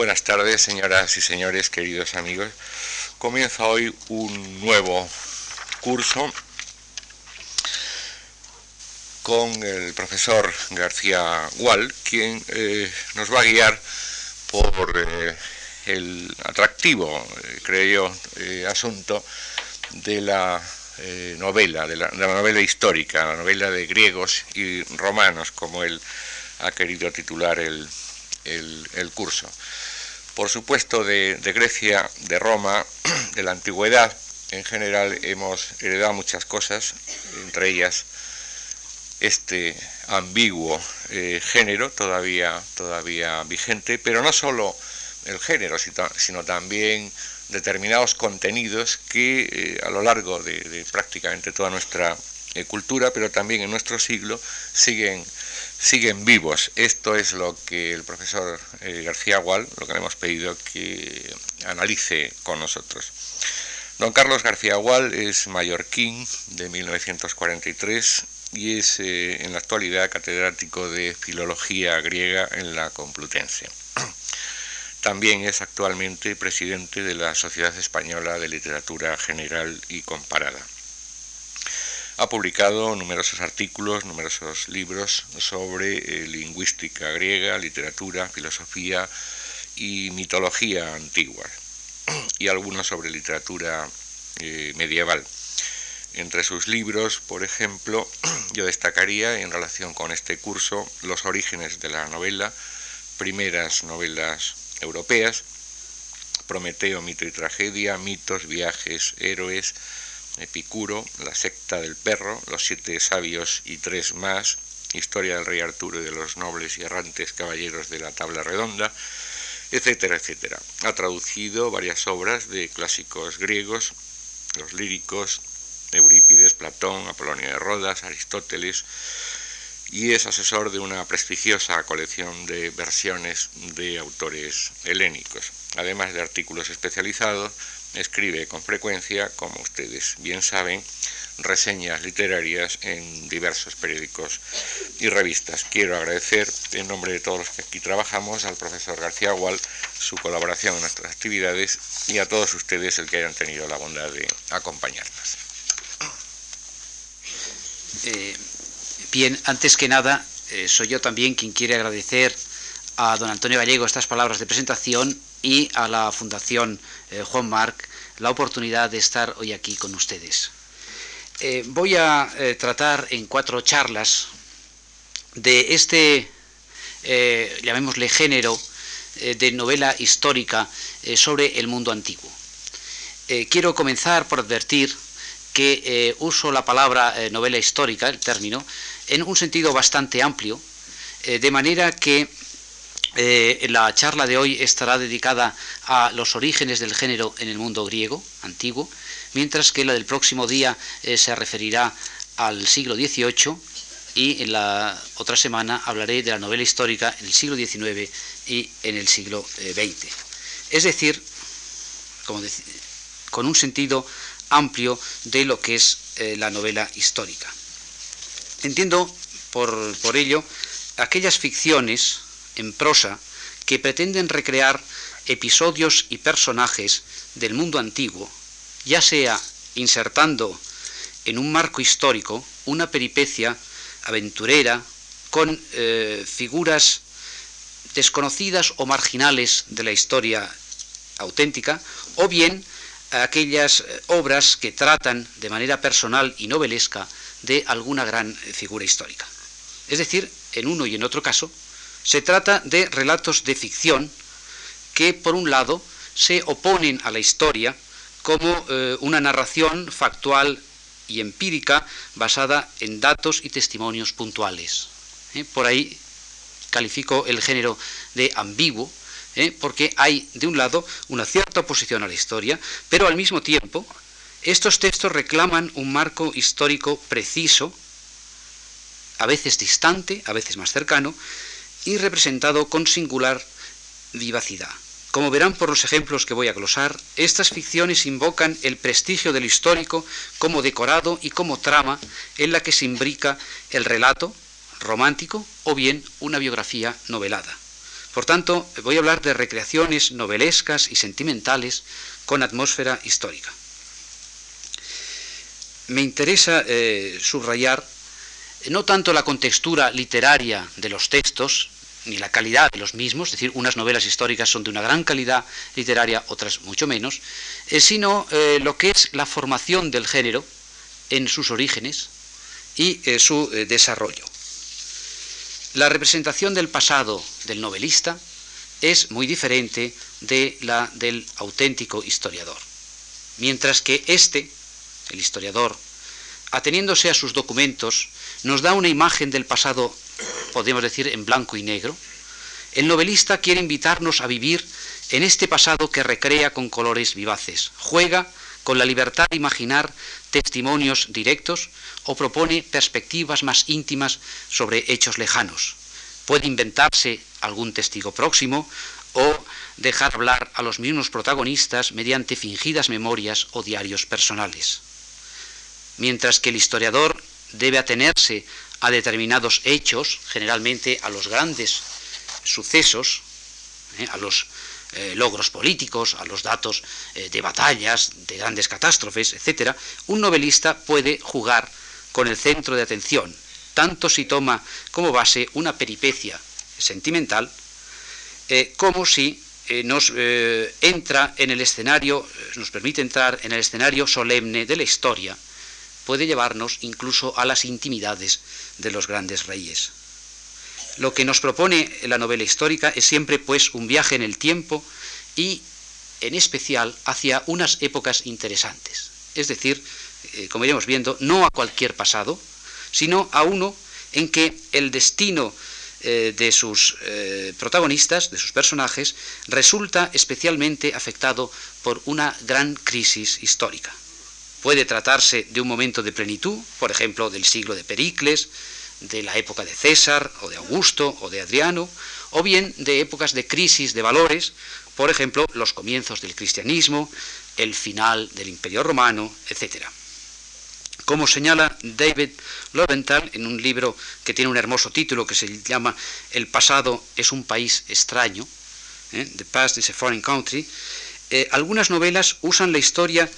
Buenas tardes, señoras y señores, queridos amigos. Comienza hoy un nuevo curso con el profesor García Gual, quien eh, nos va a guiar por eh, el atractivo, eh, creo yo, asunto de la novela, de la, novela histórica, la novela de griegos y romanos, como él ha querido titular el, el curso por supuesto, de, Grecia, de Roma, de la antigüedad. En general hemos heredado muchas cosas, entre ellas este ambiguo eh, género todavía, todavía vigente, pero no solo el género, sino también determinados contenidos que eh, a lo largo de, prácticamente toda nuestra eh, cultura, pero también en nuestro siglo, siguen siguen vivos. Esto es lo que el profesor eh, García Gual, lo que le hemos pedido que analice con nosotros. Don Carlos García Gual es mallorquín de 1943 y es eh, en la actualidad catedrático de Filología Griega en la Complutense. También es actualmente presidente de la Sociedad Española de Literatura General y Comparada. Ha publicado numerosos artículos, numerosos libros sobre eh, lingüística griega, literatura, filosofía y mitología antigua, y algunos sobre literatura eh, medieval. Entre sus libros, por ejemplo, yo destacaría en relación con este curso Los orígenes de la novela, primeras novelas europeas, Prometeo, mito y tragedia, mitos, viajes, héroes, Epicuro, La secta del perro, Los siete sabios y tres más, Historia del rey Arturo y de los nobles y errantes caballeros de la tabla redonda, etcétera, etcétera. Ha traducido varias obras de clásicos griegos, los líricos, Eurípides, Platón, Apolonio de Rodas, Aristóteles, y es asesor de una prestigiosa colección de versiones de autores helénicos, además de artículos especializados escribe con frecuencia, como ustedes bien saben, reseñas literarias en diversos periódicos y revistas. Quiero agradecer, en nombre de todos los que aquí trabajamos, al profesor García Gual su colaboración en nuestras actividades y a todos ustedes el que hayan tenido la bondad de acompañarnos. Eh, bien, antes que nada, eh, soy yo también quien quiere agradecer a don Antonio Gallego estas palabras de presentación y a la Fundación eh, Juan Marc la oportunidad de estar hoy aquí con ustedes. Eh, voy a eh, tratar en cuatro charlas de este, llamémosle género, de novela histórica sobre el mundo antiguo. quiero comenzar por advertir que uso la palabra novela histórica, el término, en un sentido bastante amplio, de manera que eh, la charla de hoy estará dedicada a los orígenes del género en el mundo griego antiguo, mientras que la del próximo día eh, se referirá al siglo XVIII y en la otra semana hablaré de la novela histórica en el siglo XIX y en el siglo XX. Eh, es decir, con un sentido amplio de lo que es la novela histórica. Entiendo por, por ello aquellas ficciones en prosa que pretenden recrear episodios y personajes del mundo antiguo, ya sea insertando en un marco histórico una peripecia aventurera con eh, figuras desconocidas o marginales de la historia auténtica, o bien aquellas eh, obras que tratan de manera personal y novelesca de alguna gran figura histórica. Es decir, en uno y en otro caso, se trata de relatos de ficción que, por un lado, se oponen a la historia como eh, una narración factual y empírica basada en datos y testimonios puntuales. ¿eh? Por ahí califico el género de ambiguo, ¿eh? porque hay, de un lado, una cierta oposición a la historia, pero al mismo tiempo, estos textos reclaman un marco histórico preciso, a veces distante, a veces más cercano, y representado con singular vivacidad. Como verán por los ejemplos que voy a glosar, estas ficciones invocan el prestigio del histórico como decorado y como trama en la que se imbrica el relato romántico o bien una biografía novelada. Por tanto, voy a hablar de recreaciones novelescas y sentimentales con atmósfera histórica. Me interesa eh, subrayar no tanto la contextura literaria de los textos, ni la calidad de los mismos, es decir, unas novelas históricas son de una gran calidad literaria, otras mucho menos, eh, sino eh, lo que es la formación del género en sus orígenes y eh, su desarrollo. La representación del pasado del novelista es muy diferente de la del auténtico historiador, mientras que este, el historiador, ateniéndose a sus documentos, nos da una imagen del pasado podemos decir en blanco y negro, el novelista quiere invitarnos a vivir en este pasado que recrea con colores vivaces, juega con la libertad de imaginar testimonios directos o propone perspectivas más íntimas sobre hechos lejanos. Puede inventarse algún testigo próximo o dejar hablar a los mismos protagonistas mediante fingidas memorias o diarios personales. Mientras que el historiador debe atenerse a determinados hechos, generalmente a los grandes sucesos, ¿eh? a los eh, logros políticos, a los datos eh, de batallas, de grandes catástrofes, etc., un novelista puede jugar con el centro de atención, tanto si toma como base una peripecia sentimental, como si nos entra en el escenario, nos permite entrar en el escenario solemne de la historia, puede llevarnos incluso a las intimidades de los grandes reyes. Lo que nos propone la novela histórica es siempre pues un viaje en el tiempo y en especial hacia unas épocas interesantes. Es decir, eh, como iremos viendo, no a cualquier pasado, sino a uno en que el destino eh, de sus eh, protagonistas, de sus personajes, resulta especialmente afectado por una gran crisis histórica. Puede tratarse de un momento de plenitud, por ejemplo, del siglo de Pericles, de la época de César o de Augusto o de Adriano, o bien de épocas de crisis de valores, por ejemplo, los comienzos del cristianismo, el final del imperio romano, etc. Como señala David Loventhal en un libro que tiene un hermoso título que se llama El pasado es un país extraño, ¿eh? The Past is a Foreign Country, eh, algunas novelas usan la historia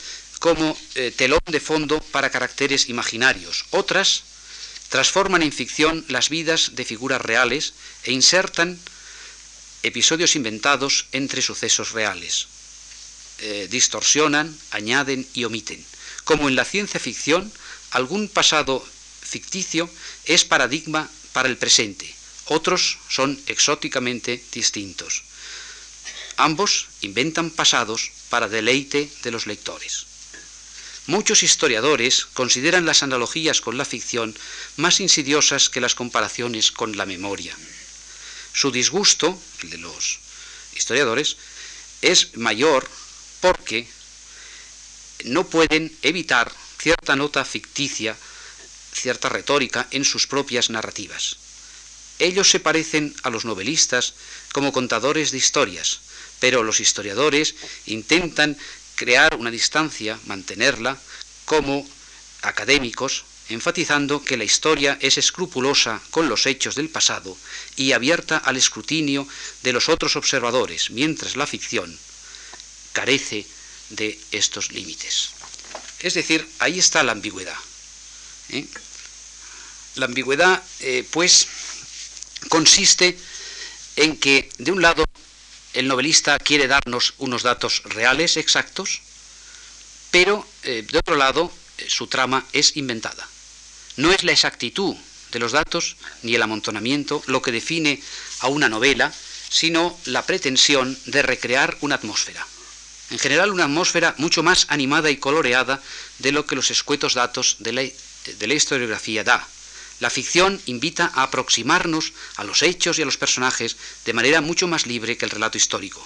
como eh, telón de fondo para caracteres imaginarios. Otras transforman en ficción las vidas de figuras reales e insertan episodios inventados entre sucesos reales. Eh, distorsionan, añaden y omiten. Como en la ciencia ficción, algún pasado ficticio es paradigma para el presente, otros son exóticamente distintos. Ambos inventan pasados para deleite de los lectores. Muchos historiadores consideran las analogías con la ficción más insidiosas que las comparaciones con la memoria. Su disgusto, el de los historiadores, es mayor porque no pueden evitar cierta nota ficticia, cierta retórica en sus propias narrativas. Ellos se parecen a los novelistas como contadores de historias, pero los historiadores intentan crear una distancia, mantenerla, como académicos, enfatizando que la historia es escrupulosa con los hechos del pasado y abierta al escrutinio de los otros observadores, mientras la ficción carece de estos límites. Es decir, ahí está la ambigüedad. ¿eh? La ambigüedad, eh, pues, consiste en que, de un lado, el novelista quiere darnos unos datos reales, exactos, pero eh, de otro lado eh, su trama es inventada. No es la exactitud de los datos ni el amontonamiento lo que define a una novela, sino la pretensión de recrear una atmósfera. En general una atmósfera mucho más animada y coloreada de lo que los escuetos datos de la, de la historiografía da. La ficción invita a aproximarnos a los hechos y a los personajes de manera mucho más libre que el relato histórico.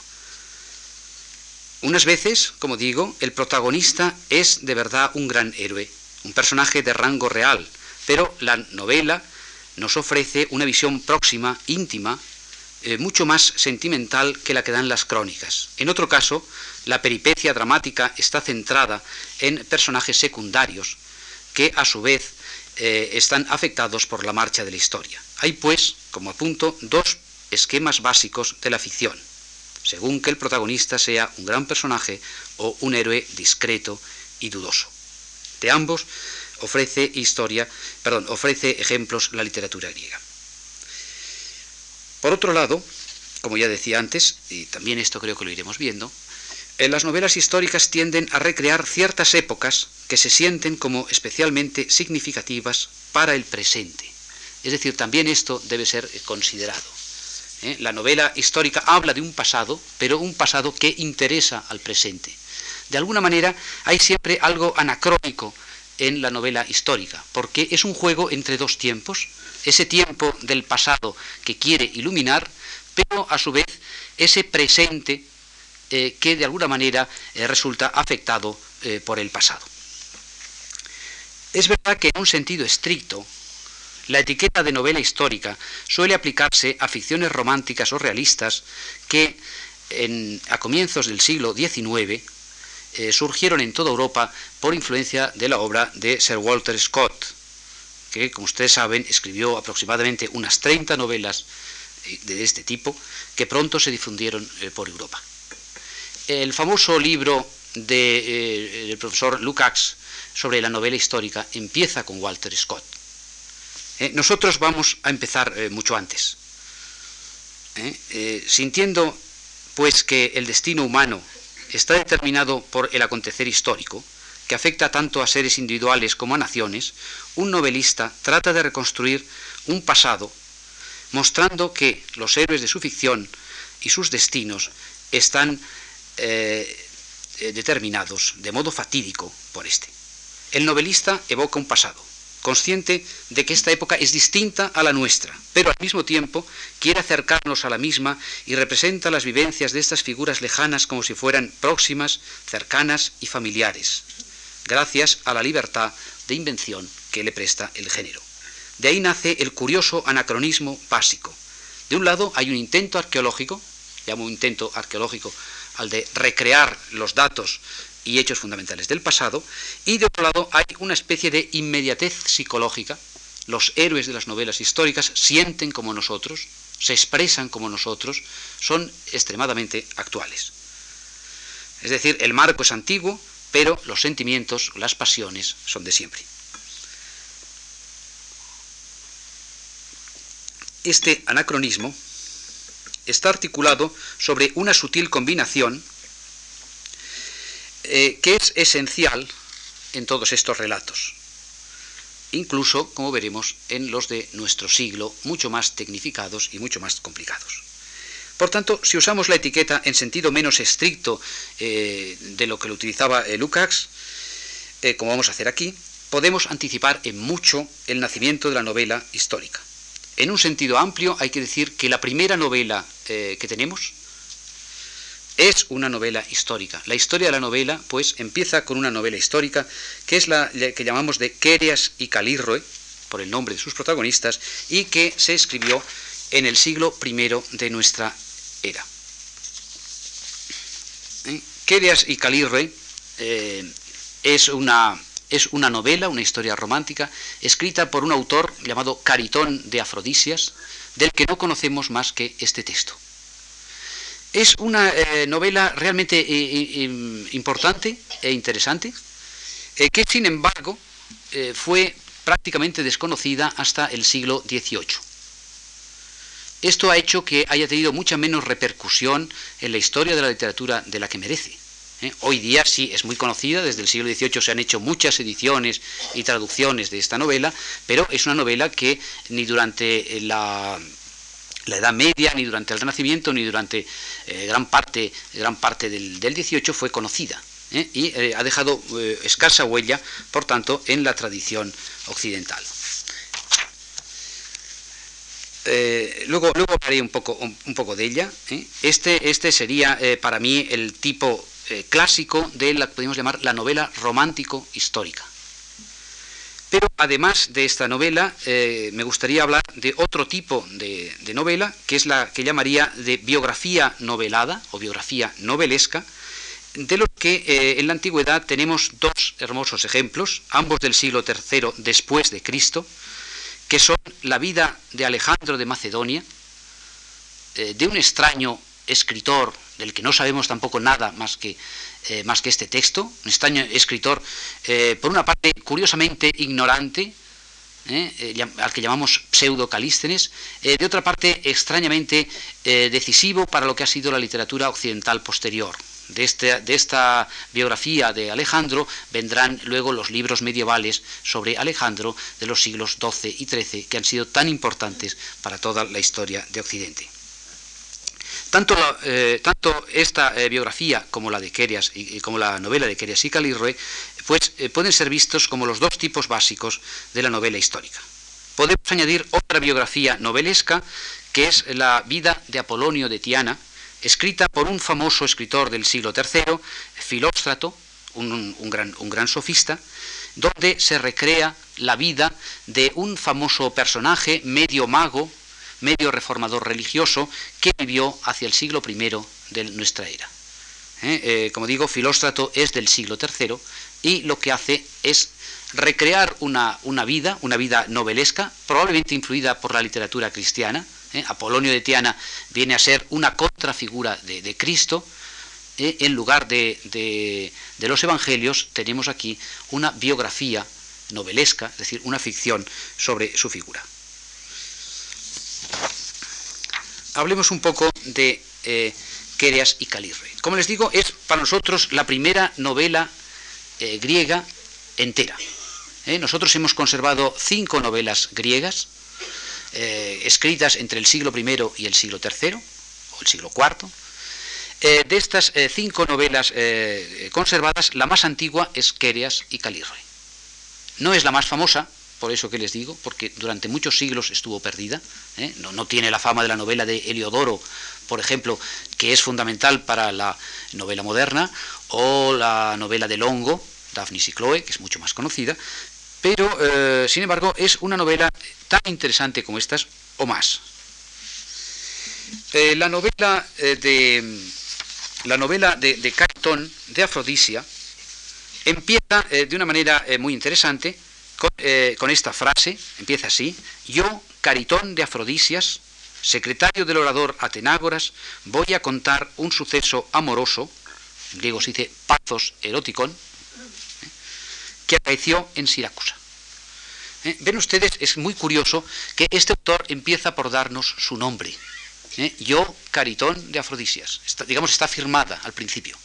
Unas veces, como digo, el protagonista es de verdad un gran héroe, un personaje de rango real, pero la novela nos ofrece una visión próxima, íntima, eh, mucho más sentimental que la que dan las crónicas. En otro caso, la peripecia dramática está centrada en personajes secundarios que a su vez eh, están afectados por la marcha de la historia. Hay, pues, como apunto, dos esquemas básicos de la ficción, según que el protagonista sea un gran personaje o un héroe discreto y dudoso. De ambos ofrece historia, perdón, ofrece ejemplos la literatura griega. Por otro lado, como ya decía antes, y también esto creo que lo iremos viendo, en las novelas históricas tienden a recrear ciertas épocas que se sienten como especialmente significativas para el presente. Es decir, también esto debe ser considerado. ¿eh? La novela histórica habla de un pasado, pero un pasado que interesa al presente. De alguna manera hay siempre algo anacrónico en la novela histórica, porque es un juego entre dos tiempos, ese tiempo del pasado que quiere iluminar, pero a su vez ese presente eh, que de alguna manera eh, resulta afectado eh, por el pasado. Es verdad que en un sentido estricto, la etiqueta de novela histórica suele aplicarse a ficciones románticas o realistas que a comienzos del siglo XIX surgieron en toda Europa por influencia de la obra de Sir Walter Scott, que, como ustedes saben, escribió aproximadamente unas 30 novelas de este tipo que pronto se difundieron por Europa. El famoso libro eh, del profesor Lukács sobre la novela histórica empieza con Walter Scott. Eh, nosotros vamos a empezar eh, mucho antes. sintiendo pues que el destino humano está determinado por el acontecer histórico, que afecta tanto a seres individuales como a naciones, un novelista trata de reconstruir un pasado mostrando que los héroes de su ficción y sus destinos están eh, eh, determinados de modo fatídico por este. El novelista evoca un pasado, consciente de que esta época es distinta a la nuestra, pero al mismo tiempo quiere acercarnos a la misma y representa las vivencias de estas figuras lejanas como si fueran próximas, cercanas y familiares, gracias a la libertad de invención que le presta el género. De ahí nace el curioso anacronismo básico. De un lado hay un intento arqueológico, llamo intento arqueológico al de recrear los datos y hechos fundamentales del pasado, y de otro lado hay una especie de inmediatez psicológica. Los héroes de las novelas históricas sienten como nosotros, se expresan como nosotros, son extremadamente actuales. Es decir, el marco es antiguo, pero los sentimientos, las pasiones son de siempre. Este anacronismo está articulado sobre una sutil combinación eh, que es esencial en todos estos relatos, incluso, como veremos, en los de nuestro siglo, mucho más tecnificados y mucho más complicados. Por tanto, si usamos la etiqueta en sentido menos estricto eh, de lo que lo utilizaba eh, Lukács, como vamos a hacer aquí, podemos anticipar en mucho el nacimiento de la novela histórica. En un sentido amplio hay que decir que la primera novela eh, que tenemos es una novela histórica. La historia de la novela, pues, empieza con una novela histórica que es la que llamamos de Querias y Calirroe, por el nombre de sus protagonistas, y que se escribió en el siglo I de nuestra era. ¿Eh? y Calirroe eh, es una es una novela, una historia romántica, escrita por un autor llamado Caritón de Afrodisias, del que no conocemos más que este texto. Es una eh, novela realmente eh, eh, importante e interesante, que sin embargo fue prácticamente desconocida hasta el siglo XVIII. Esto ha hecho que haya tenido mucha menos repercusión en la historia de la literatura de la que merece. ¿Eh? Hoy día sí es muy conocida, desde el siglo XVIII se han hecho muchas ediciones y traducciones de esta novela, pero es una novela que ni durante la, Edad Media, ni durante el Renacimiento, ni durante eh, gran parte, gran parte del, XVIII fue conocida. ¿eh? y ha dejado escasa huella, por tanto, en la tradición occidental. luego, luego hablaré un poco, un, poco de ella. Este, este sería para mí el tipo eh, clásico de la que podemos llamar la novela romántico-histórica. Pero además de esta novela, eh, me gustaría hablar de otro tipo de, novela, que es la que llamaría de biografía novelada o biografía novelesca, de lo que eh, en la antigüedad tenemos dos hermosos ejemplos, ambos del siglo III después de Cristo, que son la vida de Alejandro de Macedonia, de un extraño escritor del que no sabemos tampoco nada más que, más que este texto, un extraño escritor, por una parte curiosamente ignorante, al que llamamos pseudo Calístenes, de otra parte extrañamente decisivo para lo que ha sido la literatura occidental posterior. De, este, de, esta biografía de Alejandro vendrán luego los libros medievales sobre Alejandro de los siglos XII y XIII, que han sido tan importantes para toda la historia de Occidente. Tanto, eh, tanto esta eh, biografía como la de Querias y, como la novela de Querias y Calirroe pues, eh, pueden ser vistos como los dos tipos básicos de la novela histórica. Podemos añadir otra biografía novelesca, que es la vida de Apolonio de Tiana, escrita por un famoso escritor del siglo III, Filóstrato, un gran sofista, donde se recrea la vida de un famoso personaje medio mago, medio reformador religioso, que vivió hacia el siglo I de nuestra era. ¿Eh? Eh, como digo, Filóstrato es del siglo III y lo que hace es recrear una, una vida, una vida novelesca, probablemente influida por la literatura cristiana, ¿eh? Apolonio de Tiana viene a ser una contrafigura de, Cristo, en lugar de, los evangelios tenemos aquí una biografía novelesca, es decir, una ficción sobre su figura. Hablemos un poco de eh, y Calirre. Como les digo, es para nosotros la primera novela griega entera. Nosotros hemos conservado cinco novelas griegas, eh, escritas entre el siglo I y el siglo III, o el siglo IV. Eh, de estas eh, cinco novelas conservadas, la más antigua es Quereas y Calirroe. No es la más famosa, por eso que les digo, porque durante muchos siglos estuvo perdida. No, no, tiene la fama de la novela de Heliodoro, por ejemplo, que es fundamental para la novela moderna, o la novela de Longo, Daphnis y Chloe, que es mucho más conocida, pero, eh, sin embargo, es una novela tan interesante como estas o más. Eh, la novela eh, de la novela de, de Caritón de Afrodisia empieza de una manera muy interesante con, con, esta frase, empieza así, yo, Caritón de Afrodisias, secretario del orador Atenágoras, voy a contar un suceso amoroso, en griego se dice pazos eroticón, que acaeció en Siracusa. ¿Eh? Ven ustedes, es muy curioso que este autor empieza por darnos su nombre. ¿eh? Yo, Caritón de Afrodisias. digamos, está firmada al principio.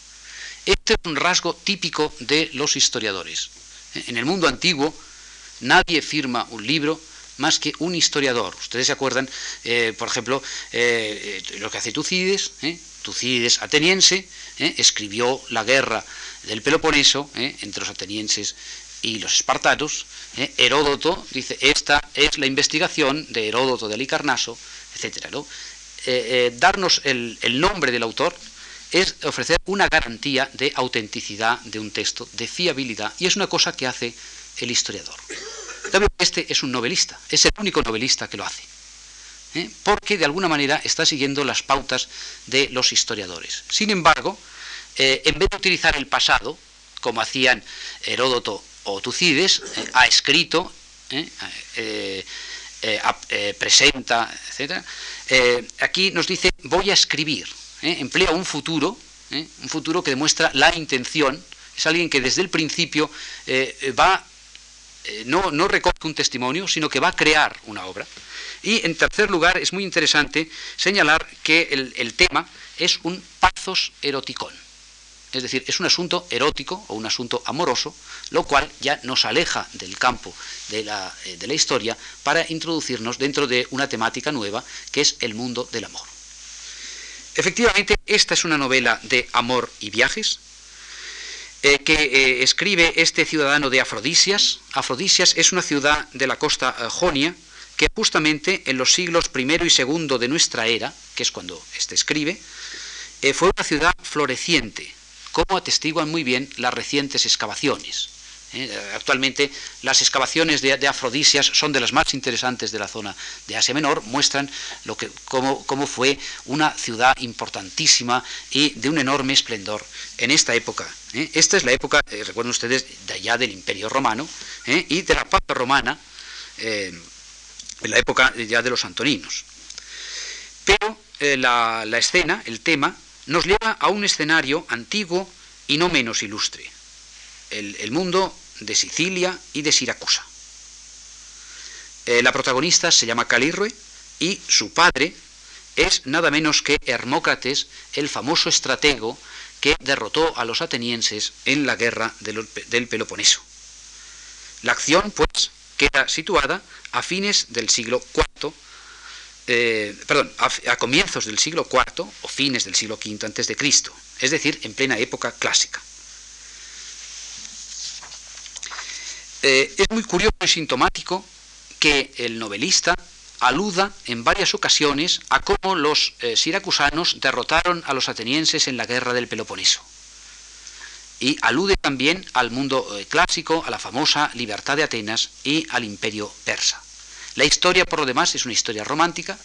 Este es un rasgo típico de los historiadores. ¿eh? En el mundo antiguo, nadie firma un libro más que un historiador. Ustedes se acuerdan, por ejemplo, lo que hace Tucídides, Tucídides ateniense, escribió la guerra del Peloponeso entre los atenienses y los espartanos, ¿eh? Heródoto dice, esta es la investigación de Heródoto de Alicarnaso, etc. ¿no? Eh, eh, darnos el, nombre del autor es ofrecer una garantía de autenticidad de un texto, de fiabilidad, y es una cosa que hace el historiador. Este es un novelista, es el único novelista que lo hace, porque de alguna manera está siguiendo las pautas de los historiadores. Sin embargo, en vez de utilizar el pasado, como hacían Heródoto o Tucides eh, ha escrito, eh, eh, presenta, etc. aquí nos dice voy a escribir, emplea un futuro, un futuro que demuestra la intención, es alguien que desde el principio va, no, no recoge un testimonio, sino que va a crear una obra. Y en tercer lugar, es muy interesante señalar que el, tema es un pazos eroticón. Es decir, es un asunto erótico o un asunto amoroso, lo cual ya nos aleja del campo de la, eh, de la, historia para introducirnos dentro de una temática nueva que es el mundo del amor. Efectivamente, esta es una novela de amor y viajes eh, que eh, escribe este ciudadano de Afrodisias. Afrodisias es una ciudad de la costa jonia que justamente en los siglos I y II de nuestra era, que es cuando este escribe, fue una ciudad floreciente, como atestiguan muy bien las recientes excavaciones. ¿Eh? Actualmente las excavaciones de, Afrodisias son de las más interesantes de la zona de Asia Menor, muestran lo que, cómo, fue una ciudad importantísima y de un enorme esplendor en esta época. ¿eh? Esta es la época, eh, recuerden ustedes, de allá del Imperio Romano y de la paz romana, en la época ya de los antoninos. Pero la, escena, el tema, nos lleva a un escenario antiguo y no menos ilustre, el, mundo de Sicilia y de Siracusa. Eh, la protagonista se llama Calirroe y su padre es nada menos que Hermócrates, el famoso estratego que derrotó a los atenienses en la guerra del, Peloponeso. La acción, pues, queda situada a fines del siglo IV, eh, perdón, a, comienzos del siglo IV o fines del siglo V antes de Cristo, es decir, en plena época clásica. Eh, es muy curioso y sintomático que el novelista aluda en varias ocasiones a cómo los eh, siracusanos derrotaron a los atenienses en la guerra del Peloponeso. Y alude también al mundo eh, clásico, a la famosa libertad de Atenas y al imperio persa. La historia, por lo demás, es una historia romántica,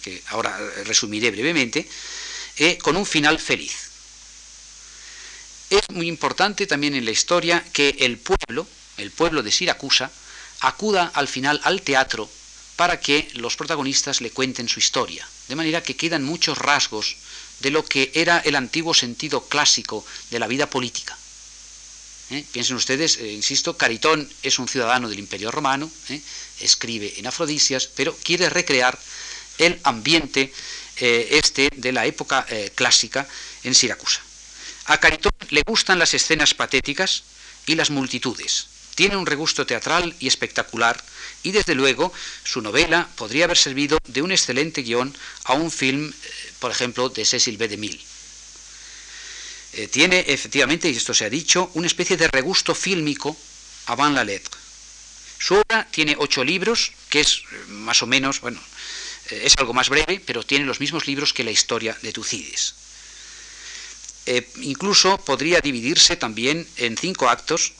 que ahora resumiré brevemente, con un final feliz. Es muy importante también en la historia que el pueblo, el pueblo de Siracusa, acuda al final al teatro para que los protagonistas le cuenten su historia. De manera que quedan muchos rasgos de lo que era el antiguo sentido clásico de la vida política. ¿Eh? Piensen ustedes, eh, insisto, Caritón es un ciudadano del Imperio Romano, ¿eh? escribe en Afrodisias, pero quiere recrear el ambiente este de la época clásica en Siracusa. A Caritón le gustan las escenas patéticas y las multitudes. Tiene un regusto teatral y espectacular y desde luego su novela podría haber servido de un excelente guion a un film, eh, por ejemplo, de Cecil B. DeMille. Eh, tiene efectivamente, y esto se ha dicho, una especie de regusto fílmico avant la lettre. Su obra tiene ocho libros, que es eh, más o menos, bueno, es algo más breve, pero tiene los mismos libros que la historia de Tucídides. incluso podría dividirse también en cinco actos,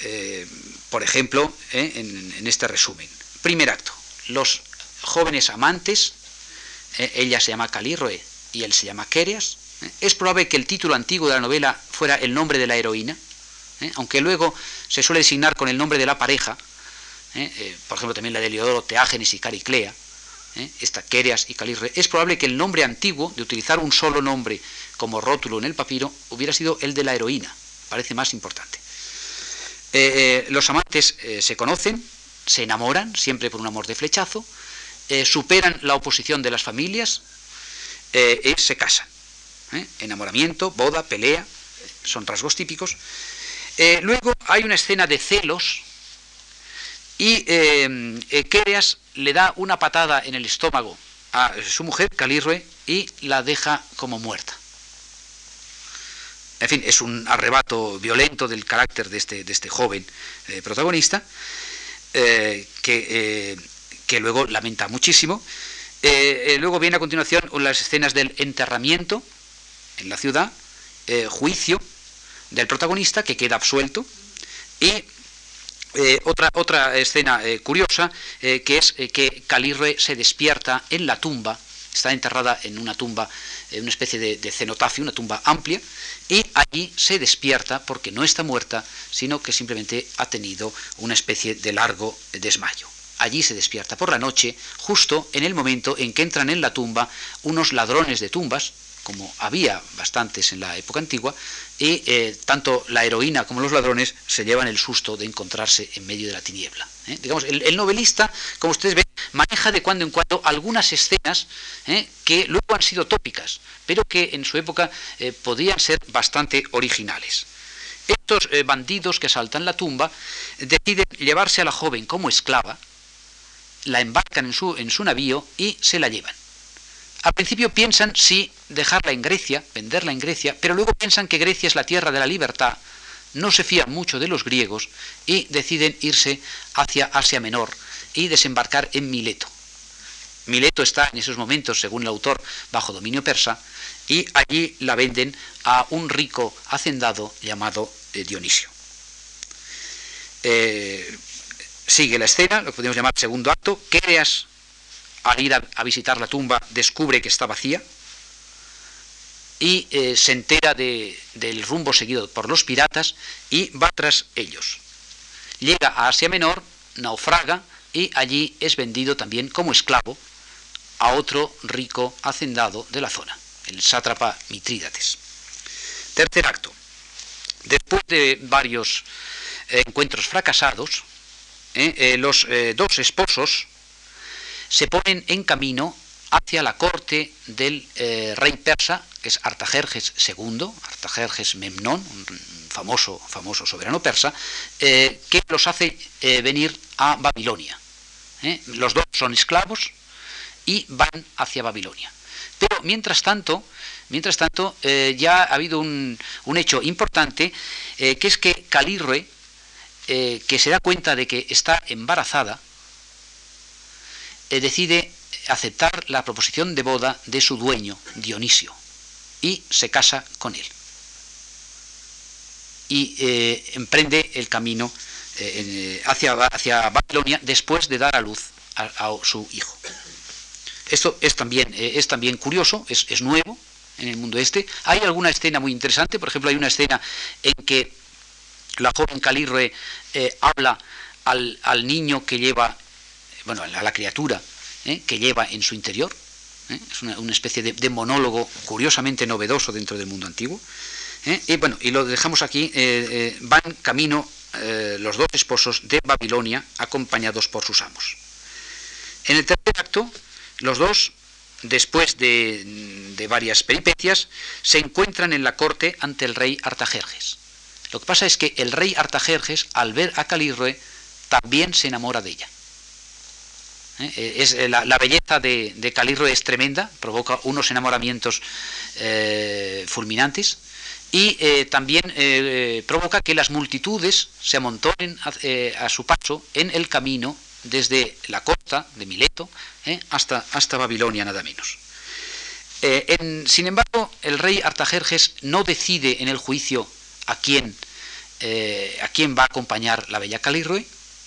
eh, por ejemplo, eh, en, este resumen. Primer acto, los jóvenes amantes, eh, ella se llama Calirroe y él se llama Quereas. Es probable que el título antiguo de la novela fuera el nombre de la heroína, aunque luego se suele designar con el nombre de la pareja, por ejemplo también la de Leodoro, Teágenes y Cariclea, esta Quereas y Calirroe. Es probable que el nombre antiguo, de utilizar un solo nombre como rótulo en el papiro, hubiera sido el de la heroína, parece más importante. Eh, eh, los amantes eh, se conocen, se enamoran, siempre por un amor de flechazo, superan la oposición de las familias y se casan. Enamoramiento, boda, pelea, son rasgos típicos. luego hay una escena de celos y Quereas le da una patada en el estómago a su mujer, Calirrue, y la deja como muerta. En fin, es un arrebato violento del carácter de este, de este joven eh, protagonista, eh, que, eh, que, luego lamenta muchísimo. luego viene a continuación las escenas del enterramiento en la ciudad, juicio del protagonista que queda absuelto y otra, otra escena curiosa que es que Calirre se despierta en la tumba, está enterrada en una tumba, en una especie de cenotafio, una tumba amplia, y allí se despierta porque no está muerta, sino que simplemente ha tenido una especie de largo desmayo. Allí se despierta por la noche, justo en el momento en que entran en la tumba unos ladrones de tumbas, como había bastantes en la época antigua, y eh, tanto la heroína como los ladrones se llevan el susto de encontrarse en medio de la tiniebla. ¿eh? Digamos, el, novelista, como ustedes ven, maneja de cuando en cuando algunas escenas ¿eh? que luego han sido tópicas, pero que en su época podían ser bastante originales. Estos bandidos que asaltan la tumba deciden llevarse a la joven como esclava, la embarcan en su, en su navío y se la llevan. Al principio piensan si dejarla en Grecia, venderla en Grecia, pero luego piensan que Grecia es la tierra de la libertad, no se fían mucho de los griegos y deciden irse hacia Asia Menor y desembarcar en Mileto. Mileto está en esos momentos, según el autor, bajo dominio persa y allí la venden a un rico hacendado llamado eh, Dionisio. Eh, sigue la escena, lo podemos llamar segundo acto, Quereas al ir a, visitar la tumba, descubre que está vacía y eh, se entera del rumbo seguido por los piratas y va tras ellos. Llega a Asia Menor, naufraga y allí es vendido también como esclavo a otro rico hacendado de la zona, el sátrapa Mitrídates. Tercer acto. Después de varios eh, encuentros fracasados, eh, los dos esposos se ponen en camino hacia la corte del rey persa, que es Artajerjes II, Artajerjes Memnón, un famoso, famoso soberano persa, que los hace venir a Babilonia. Los dos son esclavos y van hacia Babilonia. Pero mientras tanto, Mientras tanto, eh, ya ha habido un, hecho importante, eh, que es que Calirre, eh, que se da cuenta de que está embarazada, decide aceptar la proposición de boda de su dueño, Dionisio, y se casa con él. Y emprende el camino hacia, hacia, Babilonia después de dar a luz a, su hijo. Esto es también, es también curioso, es, es nuevo, en el mundo este. Hay alguna escena muy interesante, por ejemplo, hay una escena en que la joven Calirre eh, habla al, niño que lleva, bueno, a la criatura eh, que lleva en su interior. Eh, es una, especie de, monólogo curiosamente novedoso dentro del mundo antiguo. Y bueno, y lo dejamos aquí, van camino los dos esposos de Babilonia acompañados por sus amos. En el tercer acto, los dos después de, varias peripecias, se encuentran en la corte ante el rey Artajerjes. Lo que pasa es que el rey Artajerjes, al ver a Calirre, también se enamora de ella. ¿Eh? Eh, es, eh, la, belleza de, de, es tremenda, provoca unos enamoramientos fulminantes y también provoca que las multitudes se amontonen a, su paso en el camino desde la costa de Mileto hasta, hasta Babilonia nada menos. Eh, sin embargo, el rey Artajerjes no decide en el juicio a quién, a quién va a acompañar la bella Calirroe,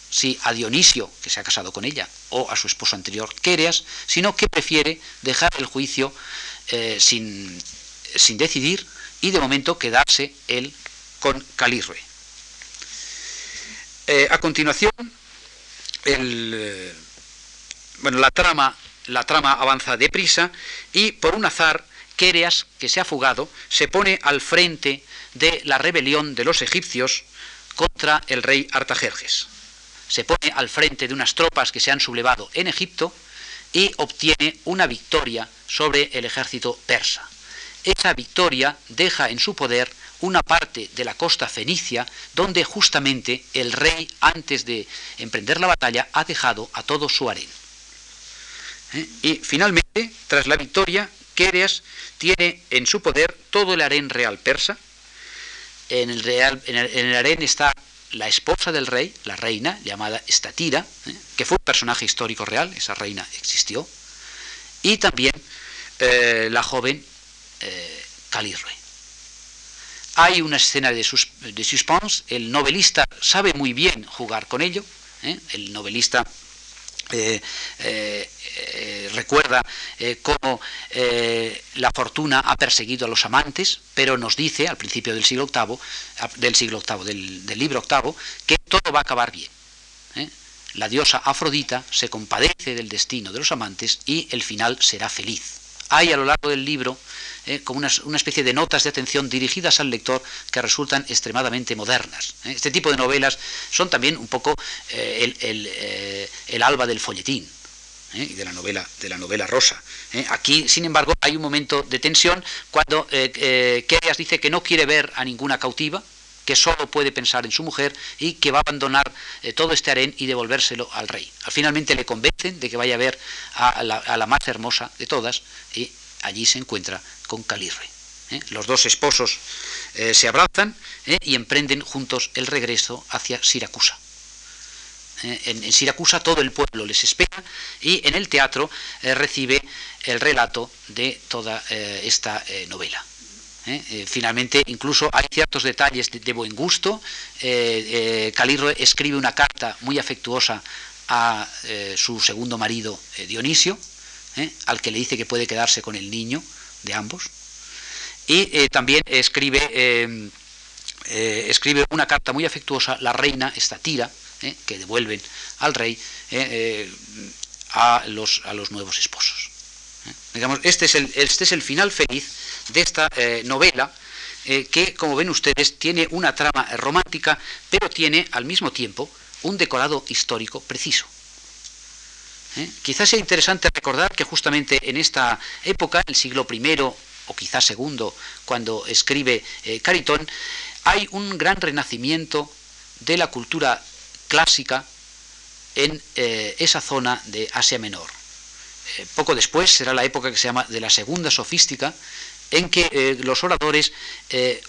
si a Dionisio, que se ha casado con ella, o a su esposo anterior, Quereas, sino que prefiere dejar el juicio sin, sin, decidir y de momento quedarse él con Calirroe. a continuación, el, bueno, la trama, la trama avanza deprisa y por un azar, Quereas, que se ha fugado, se pone al frente de la rebelión de los egipcios contra el rey Artajerjes. Se pone al frente de unas tropas que se han sublevado en Egipto y obtiene una victoria sobre el ejército persa. Esa victoria deja en su poder una parte de la costa fenicia donde justamente el rey, antes de emprender la batalla, ha dejado a todo su harén. ¿Eh? Y finalmente, tras la victoria, Quereas tiene en su poder todo el harén real persa. En el, en el, harén está la esposa del rey, la reina, llamada Estatira, ¿eh? que fue un personaje histórico real, esa reina existió, y también eh, la joven Calirre. Hay una escena de, suspense, el novelista sabe muy bien jugar con ello, ¿eh? el novelista eh, eh, recuerda cómo la fortuna ha perseguido a los amantes, pero nos dice al principio del siglo VIII, del siglo VIII, del, del libro VIII, que todo va a acabar bien. La diosa Afrodita se compadece del destino de los amantes y el final será feliz. Hay a lo largo del libro ¿eh? como una, especie de notas de atención dirigidas al lector que resultan extremadamente modernas. ¿eh? Este tipo de novelas son también un poco eh, el, alba del folletín. y de la novela de la novela rosa. Aquí, sin embargo, hay un momento de tensión cuando eh, dice que no quiere ver a ninguna cautiva, que solo puede pensar en su mujer y que va a abandonar todo este harén y devolvérselo al rey. Finalmente le convencen de que vaya a ver a la, más hermosa de todas y allí se encuentra con Calirre. ¿eh? Los dos esposos eh, se abrazan ¿eh? y emprenden juntos el regreso hacia Siracusa. En, Siracusa todo el pueblo les espera y en el teatro recibe el relato de toda esta novela. Finalmente, incluso hay ciertos detalles de, buen gusto. Calirre escribe una carta muy afectuosa a su segundo marido Dionisio, al que le dice que puede quedarse con el niño de ambos. Y eh, también escribe, eh, eh, escribe una carta muy afectuosa, la reina Estatira, que devuelven al rey a, los, a los nuevos esposos. Digamos, este es el, este es el final feliz de esta novela que, como ven ustedes, tiene una trama romántica, pero tiene al mismo tiempo un decorado histórico preciso. Quizás sea interesante recordar que justamente en esta época, el siglo I o quizás segundo, cuando escribe Caritón, hay un gran renacimiento de la cultura clásica en eh, esa zona de Asia Menor. Eh, poco después será la época que se llama de la segunda sofística, en que eh, los oradores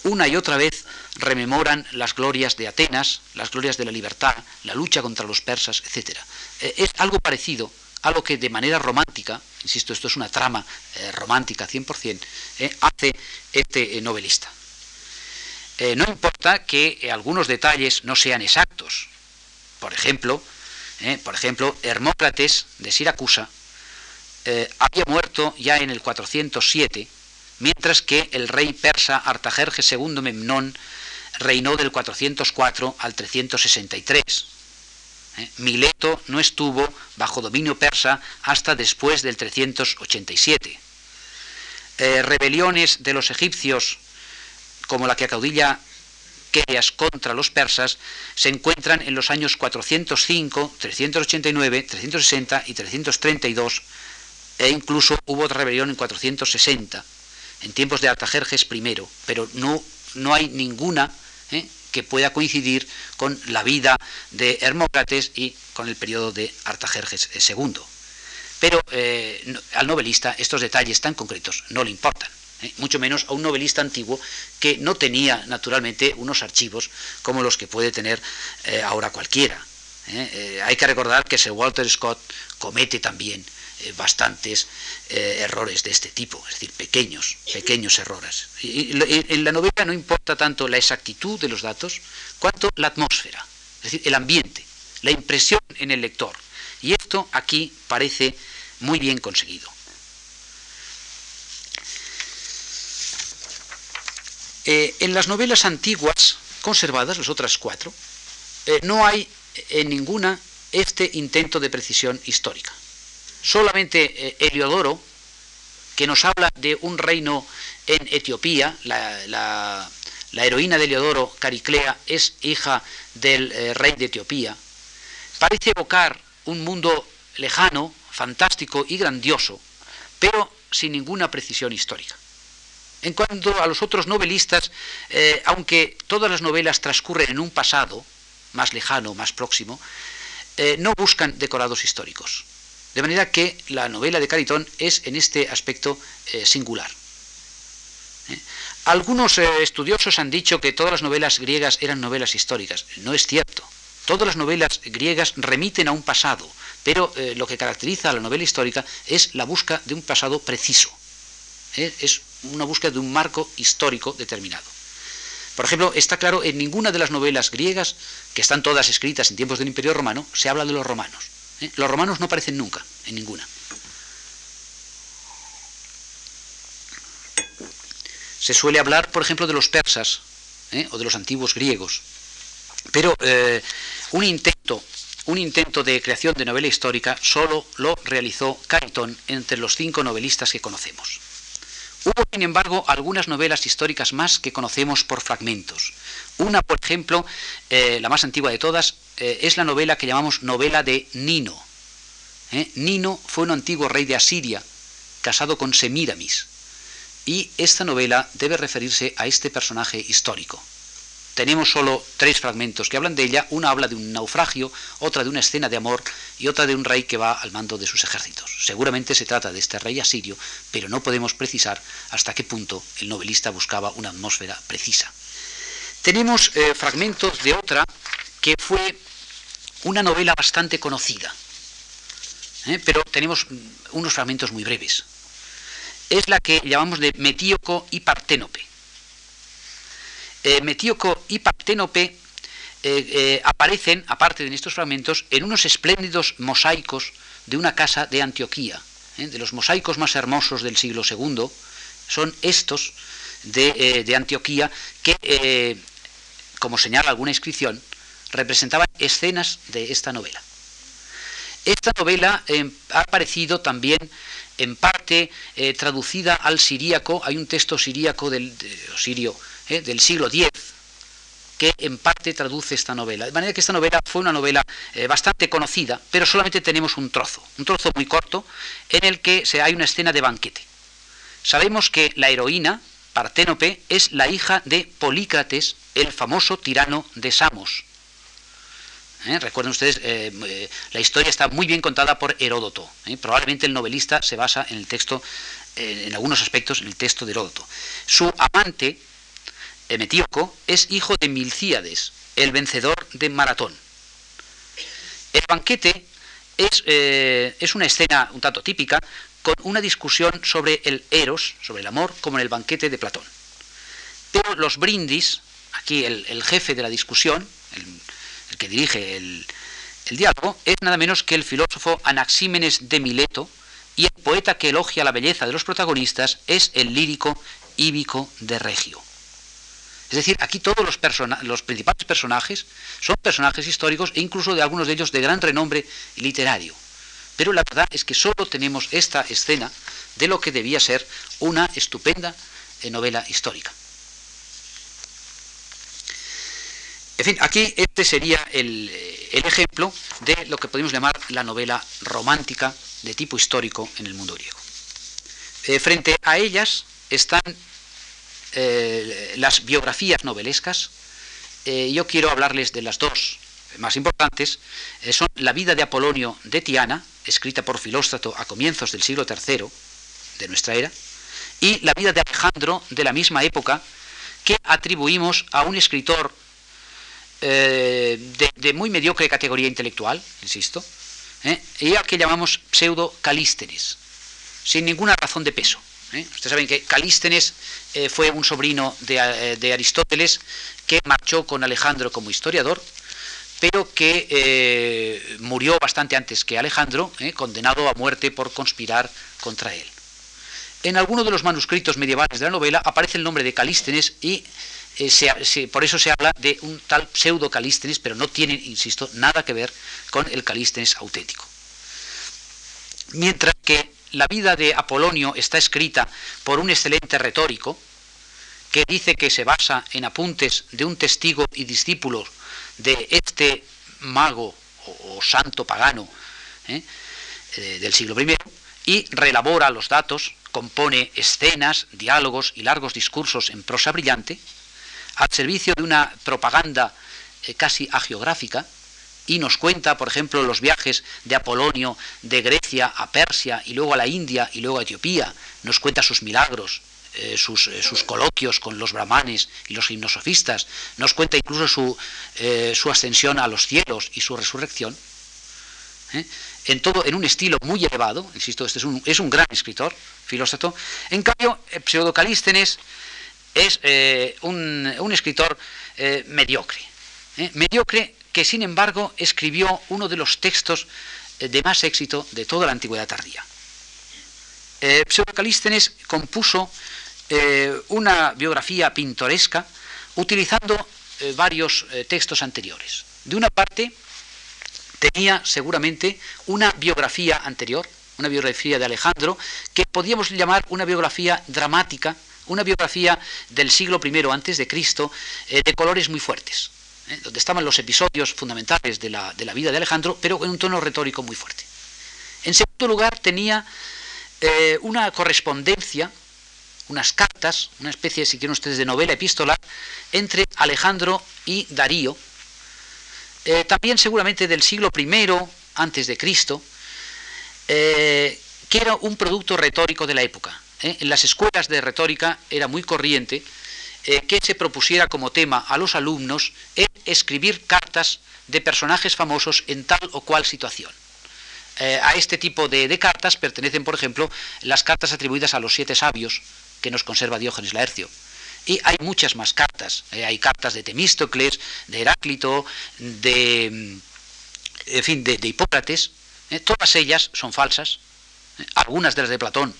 una y otra vez rememoran las glorias de Atenas, las glorias de la libertad, la lucha contra los persas, etc. es algo parecido a lo que de manera romántica, insisto, esto es una trama romántica 100%, hace este novelista. Eh, no importa que eh, algunos detalles no sean exactos. Por ejemplo, eh, por ejemplo, Hermócrates de Siracusa había muerto ya en el 407, mientras que el rey persa Artajerjes II Memnón reinó del 404 al 363. Mileto no estuvo bajo dominio persa hasta después del 387. rebeliones de los egipcios como la que acaudilla Queas contra los persas, se encuentran en los años 405, 389, 360 y 332, e incluso hubo otra rebelión en 460, en tiempos de Artajerjes I, pero no, no hay ninguna ¿eh? que pueda coincidir con la vida de Hermócrates y con el periodo de Artajerjes II. Pero eh, al novelista estos detalles tan concretos no le importan. ¿eh? mucho menos a un novelista antiguo que no tenía naturalmente unos archivos como los que puede tener ahora cualquiera. ¿Eh? hay que recordar que Sir Walter Scott comete también bastantes errores de este tipo, es decir, pequeños, pequeños errores. Y, en la novela no importa tanto la exactitud de los datos, cuanto la atmósfera, es decir, el ambiente, la impresión en el lector. Y esto aquí parece muy bien conseguido. Eh, en las novelas antiguas, conservadas, las otras cuatro, eh, no hay en ninguna este intento de precisión histórica. Solamente eh, Heliodoro, que nos habla de un reino en Etiopía, la, heroína de Heliodoro, Cariclea, es hija del rey de Etiopía, parece evocar un mundo lejano, fantástico y grandioso, pero sin ninguna precisión histórica. En cuanto a los otros novelistas, eh, aunque todas las novelas transcurren en un pasado más lejano, más próximo, eh, no buscan decorados históricos. De manera que la novela de Caritón es en este aspecto eh, singular. Algunos estudiosos han dicho que todas las novelas griegas eran novelas históricas. No es cierto. Todas las novelas griegas remiten a un pasado, pero lo que caracteriza a la novela histórica es la búsqueda de un pasado preciso. Es una búsqueda de un marco histórico determinado. Por ejemplo, está claro, en ninguna de las novelas griegas, que están todas escritas en tiempos del Imperio Romano, se habla de los romanos. ¿eh? Los romanos no aparecen nunca, en ninguna. Se suele hablar, por ejemplo, de los persas ¿eh? o de los antiguos griegos. Pero eh, un intento un intento de creación de novela histórica solo lo realizó Caritón entre los cinco novelistas que conocemos. Hubo, sin embargo, algunas novelas históricas más que conocemos por fragmentos. Una, por ejemplo, eh, la más antigua de todas, eh, es la novela que llamamos novela de Nino. ¿eh? Nino fue un antiguo rey de Asiria, casado con Semíramis. Y esta novela debe referirse a este personaje histórico. Tenemos solo tres fragmentos que hablan de ella. Una habla de un naufragio, otra de una escena de amor y otra de un rey que va al mando de sus ejércitos. Seguramente se trata de este rey asirio, pero no podemos precisar hasta qué punto el novelista buscaba una atmósfera precisa. Tenemos eh, fragmentos de otra que fue una novela bastante conocida, ¿eh? pero tenemos unos fragmentos muy breves. Es la que llamamos de Metíoco y Parténope. Eh, Metíoco y Parténope eh, eh, aparecen, aparte de estos fragmentos, en unos espléndidos mosaicos de una casa de Antioquía. de los mosaicos más hermosos del siglo II son estos de, de Antioquía que, como señala alguna inscripción, representaban escenas de esta novela. Esta novela ha aparecido también en parte traducida al siríaco, hay un texto siríaco del, sirio, del siglo X, que en parte traduce esta novela. De manera que esta novela fue una novela eh, bastante conocida, pero solamente tenemos un trozo, un trozo muy corto, en el que se, hay una escena de banquete. Sabemos que la heroína, Parténope, es la hija de Polícrates, el famoso tirano de Samos. ¿Eh? Recuerden ustedes, eh, la historia está muy bien contada por Heródoto. Probablemente el novelista se basa en el texto, en algunos aspectos, en el texto de Heródoto. Su amante, Emetíoco es hijo de Milcíades, el vencedor de Maratón. El banquete es, eh, es, una escena un tanto típica con una discusión sobre el eros, sobre el amor, como en el banquete de Platón. Pero los brindis, aquí el, jefe de la discusión, el, que dirige el, el, diálogo, es nada menos que el filósofo Anaxímenes de Mileto, y el poeta que elogia la belleza de los protagonistas es el lírico Íbico de Regio. Es decir, aquí todos los, principales personajes son personajes históricos e incluso de algunos de ellos de gran renombre literario. Pero la verdad es que solo tenemos esta escena de lo que debía ser una estupenda eh, novela histórica. En fin, aquí este sería el, ejemplo de lo que podemos llamar la novela romántica de tipo histórico en el mundo griego. Eh, frente a ellas están eh, las biografías novelescas, eh, yo quiero hablarles de las dos más importantes. Eh, son La vida de Apolonio de Tiana, escrita por Filóstrato a comienzos del siglo III de nuestra era, y La vida de Alejandro de la misma época, que atribuimos a un escritor de, muy mediocre categoría intelectual, insisto, y al que llamamos pseudo Calístenes, sin ninguna razón de peso. ¿Eh? Ustedes saben que Calístenes eh, fue un sobrino eh, de, Aristóteles que marchó con Alejandro como historiador, pero que murió bastante antes que Alejandro, condenado a muerte por conspirar contra él. En alguno de los manuscritos medievales de la novela aparece el nombre de Calístenes y por eso se habla de un tal pseudo Calístenes, pero no tiene, insisto, nada que ver con el Calístenes auténtico. Mientras que la vida de Apolonio está escrita por un excelente retórico que dice que se basa en apuntes de un testigo y discípulo de este mago o, santo pagano ¿eh? Eh, del siglo I y relabora los datos, compone escenas, diálogos y largos discursos en prosa brillante al servicio de una propaganda eh, casi agiográfica y nos cuenta, por ejemplo, los viajes de Apolonio de Grecia a Persia y luego a la India y luego a Etiopía, nos cuenta sus milagros, eh, sus, eh, sus, coloquios con los brahmanes y los gimnosofistas, nos cuenta incluso su, eh, su ascensión a los cielos y su resurrección, en todo en un estilo muy elevado, insisto, este es un, es un gran escritor, filósofo, en cambio, Pseudocalístenes es un, un, escritor mediocre, mediocre que sin embargo escribió uno de los textos eh, de más éxito de toda la antigüedad tardía. Eh, Calístenes compuso eh, una biografía pintoresca utilizando eh, varios textos anteriores. De una parte, tenía seguramente una biografía anterior, una biografía de Alejandro, que podíamos llamar una biografía dramática, una biografía del siglo I antes de Cristo, de colores muy fuertes. ¿Eh? donde estaban los episodios fundamentales de la, vida de Alejandro, pero en un tono retórico muy fuerte. En segundo lugar, tenía eh, una correspondencia, unas cartas, una especie, si quieren ustedes, de novela epistolar, entre Alejandro y Darío, eh, también seguramente del siglo I antes de Cristo, que era un producto retórico de la época. En las escuelas de retórica era muy corriente eh, que se propusiera como tema a los alumnos es escribir cartas de personajes famosos en tal o cual situación. Eh, a este tipo de, cartas pertenecen, por ejemplo, las cartas atribuidas a los siete sabios que nos conserva Diógenes Laercio. Y hay muchas más cartas. Eh, hay cartas de Temístocles, de Heráclito, de, mm, en fin, de Hipócrates. todas ellas son falsas. algunas de las de Platón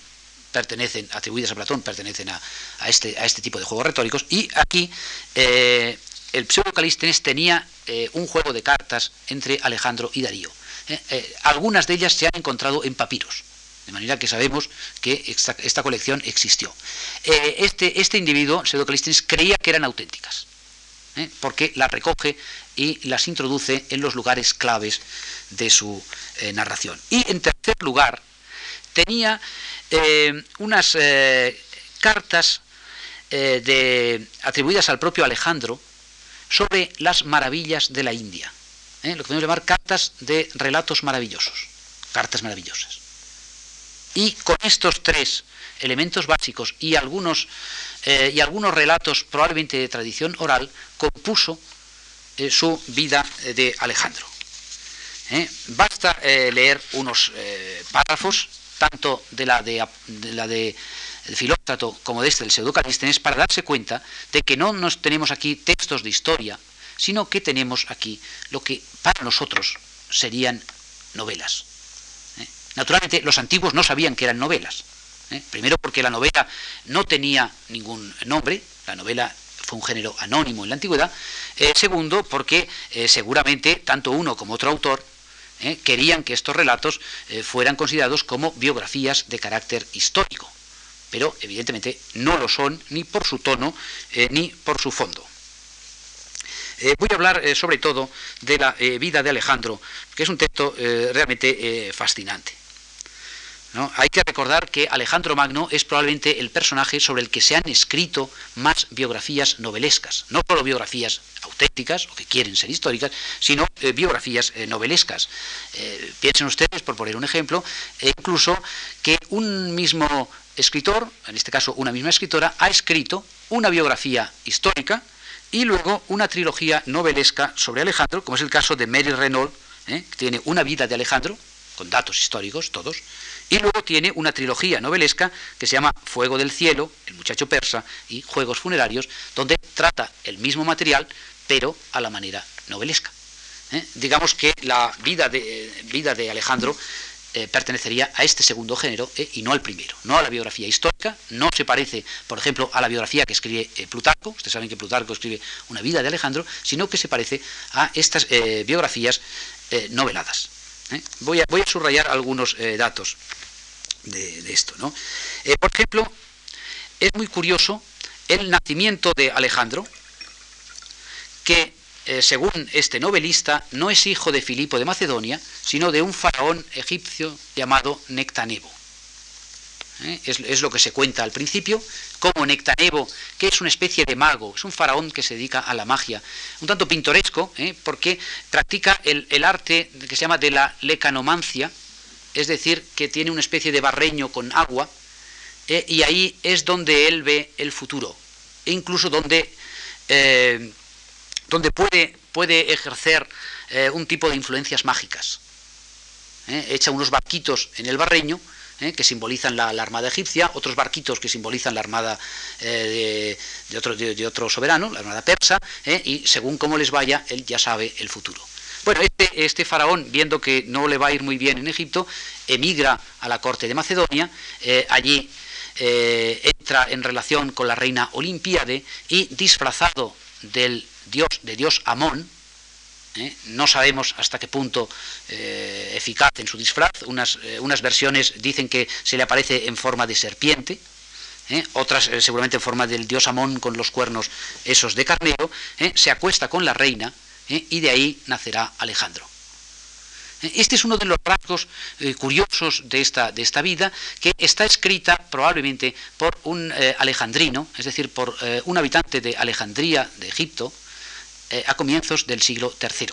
pertenecen, atribuidas a Platón, pertenecen a, este, a este tipo de juegos retóricos. Y aquí eh, el pseudo Calístenes tenía eh, un juego de cartas entre Alejandro y Darío. algunas de ellas se han encontrado en papiros. De manera que sabemos que esta, colección existió. este, este individuo, Pseudo creía que eran auténticas, porque las recoge y las introduce en los lugares claves de su narración. Y en tercer lugar, tenía unas cartas eh, de, atribuidas al propio Alejandro sobre las maravillas de la India. ¿eh? Lo que podemos llamar cartas de relatos maravillosos, cartas maravillosas. Y con estos tres elementos básicos y algunos, eh, y algunos relatos probablemente de tradición oral, compuso su vida de Alejandro. Basta leer unos párrafos, tanto de la de, de la de el Filócrato como de este, el Pseudocalístenes, para darse cuenta de que no nos tenemos aquí textos de historia, sino que tenemos aquí lo que para nosotros serían novelas. ¿eh? Naturalmente, los antiguos no sabían que eran novelas. ¿eh? Primero porque la novela no tenía ningún nombre, la novela fue un género anónimo en la antigüedad. Eh, segundo, porque seguramente tanto uno como otro autor querían que estos relatos fueran considerados como biografías de carácter histórico pero evidentemente no lo son ni por su tono eh, ni por su fondo. Eh, voy a hablar eh, sobre todo de la vida de Alejandro, que es un texto realmente fascinante. Hay que recordar que Alejandro Magno es probablemente el personaje sobre el que se han escrito más biografías novelescas, no solo biografías auténticas o que quieren ser históricas, sino biografías novelescas. piensen ustedes, por poner un ejemplo, incluso que un mismo escritor, en este caso una misma escritora, ha escrito una biografía histórica y luego una trilogía novelesca sobre Alejandro, como es el caso de Mary Renault, ¿eh? que tiene una vida de Alejandro, con datos históricos todos, y luego tiene una trilogía novelesca que se llama Fuego del Cielo, El muchacho persa y Juegos funerarios, donde trata el mismo material, pero a la manera novelesca. ¿eh? Digamos que la vida de, vida de Alejandro eh, pertenecería a este segundo género eh, y no al primero, no a la biografía histórica, no se parece, por ejemplo, a la biografía que escribe Plutarco, ustedes saben que Plutarco escribe una vida de Alejandro, sino que se parece a estas biografías noveladas. Voy a, voy, a, subrayar algunos datos de, esto. ¿no? por ejemplo, es muy curioso el nacimiento de Alejandro, que eh, según este novelista, no es hijo de Filipo de Macedonia, sino de un faraón egipcio llamado Nectanebo. ¿Eh? Es, lo que se cuenta al principio, como Nectanebo, que es una especie de mago, es un faraón que se dedica a la magia, un tanto pintoresco, ¿eh? porque practica el, arte que se llama de la lecanomancia, es decir, que tiene una especie de barreño con agua, y ahí es donde él ve el futuro, e incluso donde donde puede, puede ejercer eh, un tipo de influencias mágicas. ¿eh? Echa unos barquitos en el barreño, ¿eh? que simbolizan la, armada egipcia, otros barquitos que simbolizan la armada de, otro, de, otro, soberano, la armada persa, y según cómo les vaya, él ya sabe el futuro. Bueno, este, este, faraón, viendo que no le va a ir muy bien en Egipto, emigra a la corte de Macedonia, allí entra en relación con la reina Olimpíade y disfrazado del dios, de dios Amón, ¿eh? no sabemos hasta qué punto eh, eficaz en su disfraz, unas, eh, unas, versiones dicen que se le aparece en forma de serpiente, otras seguramente en forma del dios Amón con los cuernos esos de carnero, se acuesta con la reina y de ahí nacerá Alejandro. Este es uno de los rasgos curiosos de esta, de esta, vida, que está escrita probablemente por un alejandrino, es decir, por un habitante de Alejandría, de Egipto, eh, a comienzos del siglo III.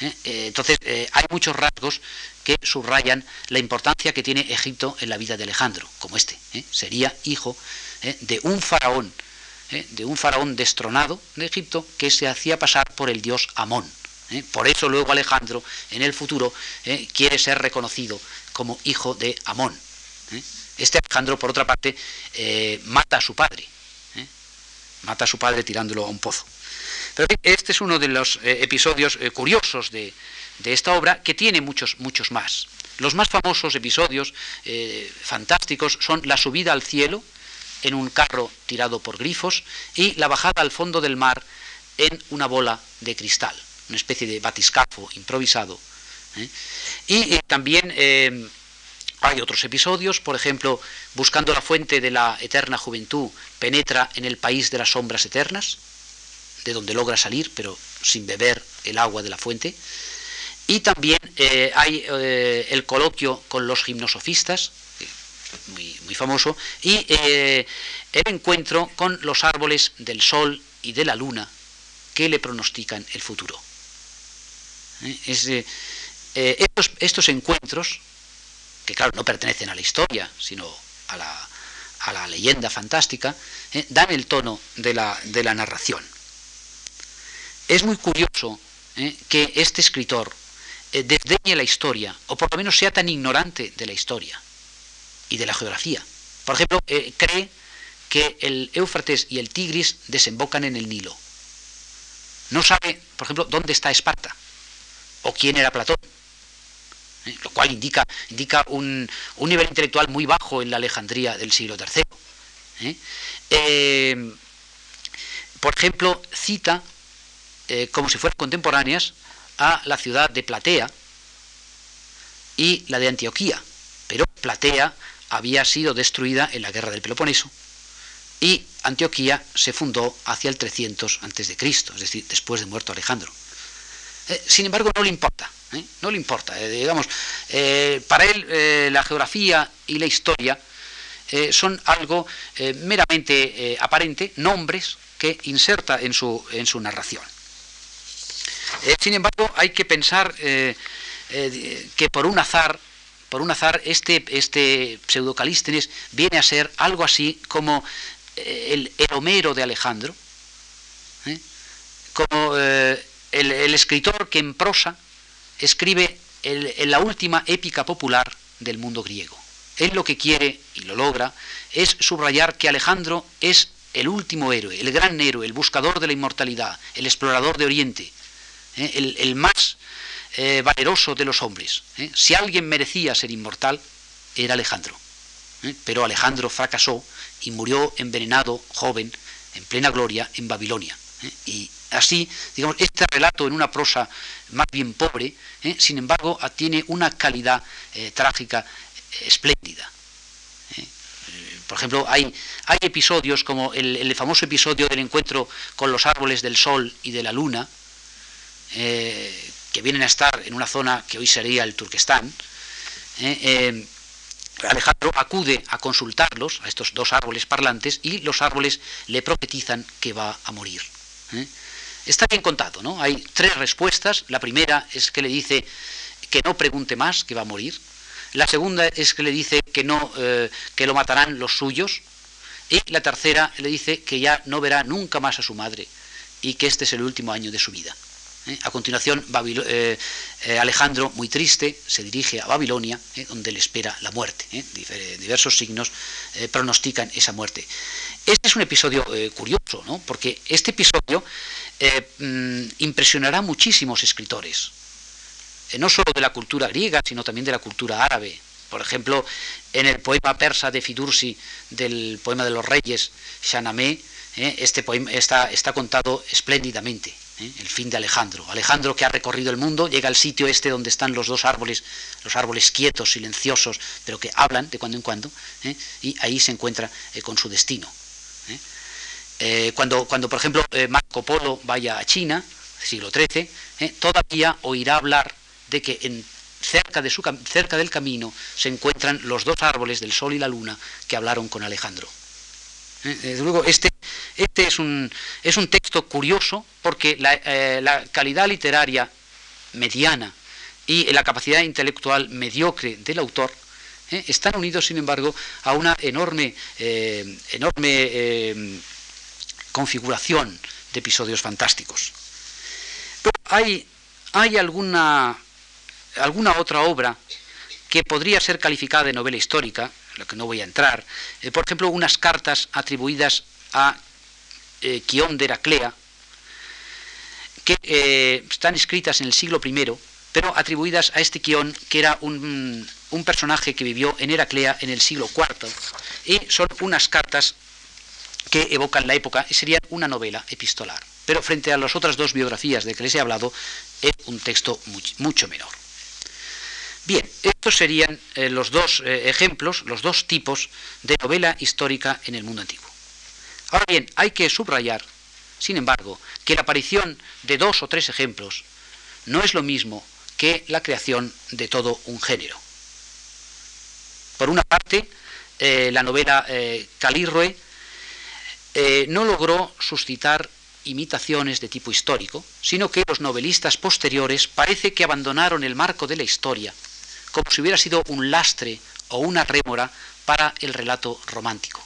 ¿eh? Eh, entonces, hay muchos rasgos que subrayan la importancia que tiene Egipto en la vida de Alejandro, como este. Sería hijo de un faraón, de un faraón destronado de Egipto que se hacía pasar por el dios Amón. Por eso luego Alejandro en el futuro quiere ser reconocido como hijo de Amón. Este Alejandro, por otra parte, mata a su padre. Mata a su padre tirándolo a un pozo. Este es uno de los eh, episodios eh, curiosos de, esta obra, que tiene muchos, muchos más. Los más famosos episodios eh, fantásticos son la subida al cielo en un carro tirado por grifos y la bajada al fondo del mar en una bola de cristal, una especie de batiscafo improvisado Y también hay otros episodios, por ejemplo, buscando la fuente de la eterna juventud, penetra en el país de las sombras eternas, de donde logra salir, pero sin beber el agua de la fuente. Y también eh, hay eh, el coloquio con los gimnosofistas, muy, muy famoso, y eh, el encuentro con los árboles del sol y de la luna que le pronostican el futuro. estos, estos, encuentros, que claro no pertenecen a la historia, sino a la, a la leyenda fantástica, dan el tono de la, de la narración. Es muy curioso que este escritor, eh, desdeñe la historia, o por lo menos sea tan ignorante de la historia y de la geografía. Por ejemplo, eh, cree que el Éufrates y el Tigris desembocan en el Nilo. No sabe, por ejemplo, dónde está Esparta o quién era Platón. ¿eh? Lo cual indica, indica un, nivel intelectual muy bajo en la Alejandría del siglo III. por ejemplo, cita, como si fueran contemporáneas, a la ciudad de Platea y la de Antioquía. Pero Platea había sido destruida en la guerra del Peloponeso y Antioquía se fundó hacia el 300 a.C., es decir, después de muerto Alejandro. Eh, sin embargo, no le importa, ¿eh? no le importa. Eh, digamos, para él la geografía y la historia son algo meramente aparente, nombres que inserta en su, en su narración. Eh, sin embargo, hay que pensar eh, eh, que por un azar, por un azar, este, este pseudocalístenes viene a ser algo así como el, Homero de Alejandro, como el, escritor que en prosa escribe la última épica popular del mundo griego. Él lo que quiere, y lo logra, es subrayar que Alejandro es el último héroe, el gran héroe, el buscador de la inmortalidad, el explorador de Oriente, ¿eh? el, más eh, valeroso de los hombres. ¿eh? Si alguien merecía ser inmortal, era Alejandro. Pero Alejandro fracasó y murió envenenado, joven, en plena gloria, en Babilonia. Y así, digamos, este relato en una prosa más bien pobre, sin embargo, tiene una calidad trágica espléndida. Por ejemplo, hay, hay episodios como el, famoso episodio del encuentro con los árboles del sol y de la luna, eh, que vienen a estar en una zona que hoy sería el Turquestán, eh, eh, Alejandro acude a consultarlos, a estos dos árboles parlantes, y los árboles le profetizan que va a morir. Está bien contado, ¿no? Hay tres respuestas. La primera es que le dice que no pregunte más, que va a morir. La segunda es que le dice que no, que lo matarán los suyos. Y la tercera le dice que ya no verá nunca más a su madre y que este es el último año de su vida. ¿Eh? A continuación, eh, eh, Alejandro, muy triste, se dirige a Babilonia, donde le espera la muerte. diversos signos pronostican esa muerte. Este es un episodio curioso, ¿no? porque este episodio mm, impresionará a muchísimos escritores, no solo de la cultura griega, sino también de la cultura árabe. Por ejemplo, en el poema persa de Fidursi, del poema de los reyes, Shanamé, este poema está contado espléndidamente. ¿Eh? el fin de Alejandro. Alejandro que ha recorrido el mundo, llega al sitio este donde están los dos árboles, los árboles quietos, silenciosos, pero que hablan de cuando en cuando, ¿eh? y ahí se encuentra eh, con su destino. cuando, cuando, por ejemplo, Marco Polo vaya a China, siglo XIII, todavía oirá hablar de que en, cerca, de su, cerca del camino se encuentran los dos árboles del sol y la luna que hablaron con Alejandro. Luego, este, este es, un, es un texto curioso porque la, eh, calidad literaria mediana y la capacidad intelectual mediocre del autor eh, están unidos, sin embargo, a una enorme, eh, enorme configuración de episodios fantásticos. Pero hay, hay alguna, alguna otra obra que podría ser calificada de novela histórica, lo que no voy a entrar, eh, por ejemplo, unas cartas atribuidas a eh, Quión de Heraclea, que eh, están escritas en el siglo I, pero atribuidas a este Quión, que era un, un personaje que vivió en Heraclea en el siglo IV, y son unas cartas que evocan la época y serían una novela epistolar. Pero frente a las otras dos biografías de que les he hablado, es un texto mucho menor. Bien, estos serían los dos ejemplos, los dos tipos de novela histórica en el mundo antiguo. Ahora bien, hay que subrayar, sin embargo, que la aparición de dos o tres ejemplos no es lo mismo que la creación de todo un género. Por una parte, eh, la novela eh, Calirroe eh, no logró suscitar imitaciones de tipo histórico, sino que los novelistas posteriores parece que abandonaron el marco de la historia, como si hubiera sido un lastre o una rémora para el relato romántico.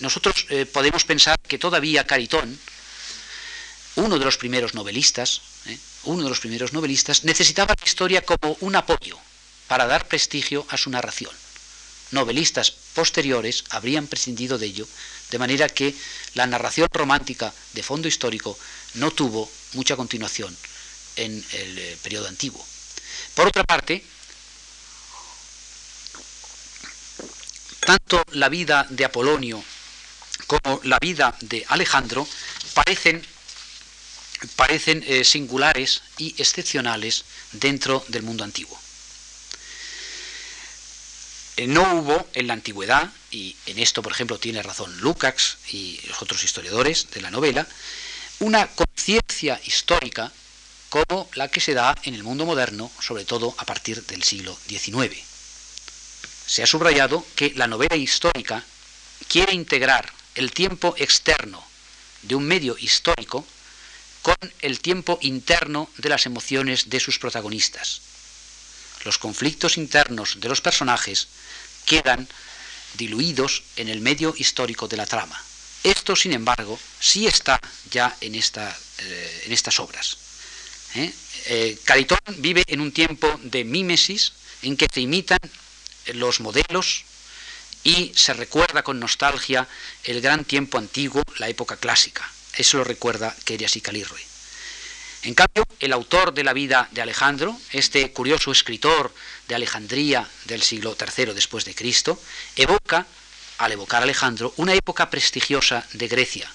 Nosotros podemos pensar que todavía Caritón, uno de los primeros novelistas, uno de los primeros novelistas, necesitaba la historia como un apoyo para dar prestigio a su narración. Novelistas posteriores habrían prescindido de ello, de manera que la narración romántica de fondo histórico no tuvo mucha continuación en el eh, periodo antiguo. Por otra parte, tanto la vida de Apolonio como la vida de Alejandro parecen parecen eh, singulares y excepcionales dentro del mundo antiguo. Eh, no hubo en la antigüedad, y en esto por ejemplo tiene razón Lukács y los otros historiadores de la novela, una conciencia histórica como la que se da en el mundo moderno, sobre todo a partir del siglo XIX. Se ha subrayado que la novela histórica quiere integrar el tiempo externo de un medio histórico con el tiempo interno de las emociones de sus protagonistas. Los conflictos internos de los personajes quedan diluidos en el medio histórico de la trama. Esto, sin embargo, sí está ya en, eh, en estas obras. ¿Eh? Eh, Caritón vive en un tiempo de mímesis en que se imitan los modelos y se recuerda con nostalgia el gran tiempo antiguo, la época clásica. Eso lo recuerda Querias y Calirroe. En cambio, el autor de la vida de Alejandro, este curioso escritor de Alejandría del siglo III después de Cristo, evoca, al evocar a Alejandro, una época prestigiosa de Grecia.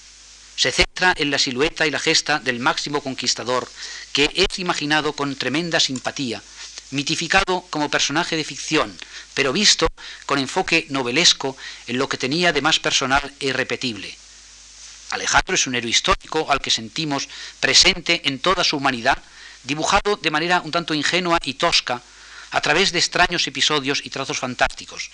Se centra en la silueta y la gesta del máximo conquistador, que es imaginado con tremenda simpatía, mitificado como personaje de ficción, pero visto con enfoque novelesco en lo que tenía de más personal e irrepetible, Alejandro es un héroe histórico al que sentimos presente en toda su humanidad, dibujado de manera un tanto ingenua y tosca, a través de extraños episodios y trazos fantásticos,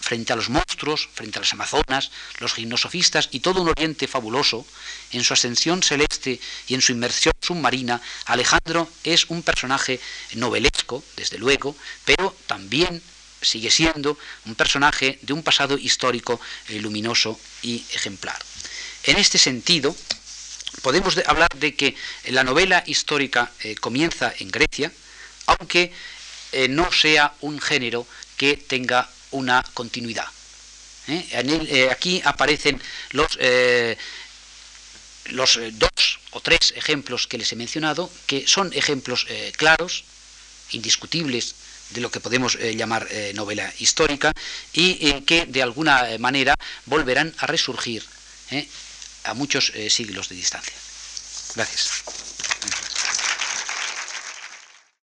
frente a los monstruos, frente a las amazonas, los gimnosofistas y todo un oriente fabuloso, en su ascensión celeste y en su inmersión submarina, Alejandro es un personaje novelesco, desde luego, pero también sigue siendo un personaje de un pasado histórico eh, luminoso y ejemplar. En este sentido, podemos hablar de que la novela histórica eh, comienza en Grecia, aunque eh, no sea un género que tenga una continuidad. ¿eh? aquí aparecen los, los dos o tres ejemplos que les he mencionado, que son ejemplos claros, indiscutibles de lo que podemos llamar novela histórica y que de alguna manera volverán a resurgir a muchos eh, siglos de distancia. Gracias.